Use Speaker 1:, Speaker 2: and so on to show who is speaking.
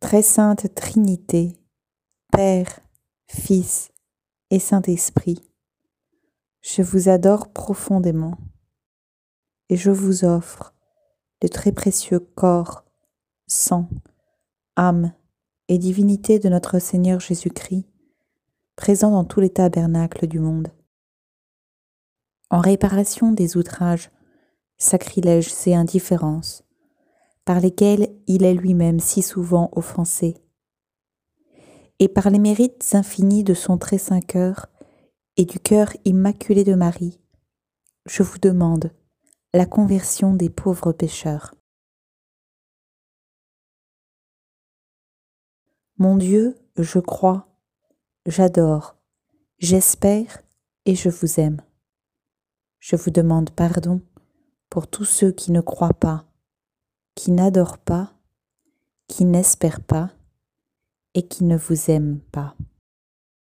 Speaker 1: Très sainte Trinité, Père, Fils et Saint-Esprit, je vous adore profondément et je vous offre le très précieux corps, sang, âme et divinité de notre Seigneur Jésus-Christ, présent dans tous les tabernacles du monde. En réparation des outrages, sacrilèges et indifférences, par lesquels il est lui-même si souvent offensé. Et par les mérites infinis de son très saint cœur et du cœur immaculé de Marie, je vous demande la conversion des pauvres pécheurs. Mon Dieu, je crois, j'adore, j'espère et je vous aime. Je vous demande pardon pour tous ceux qui ne croient pas qui n'adore pas, qui n'espère pas et qui ne vous aime pas.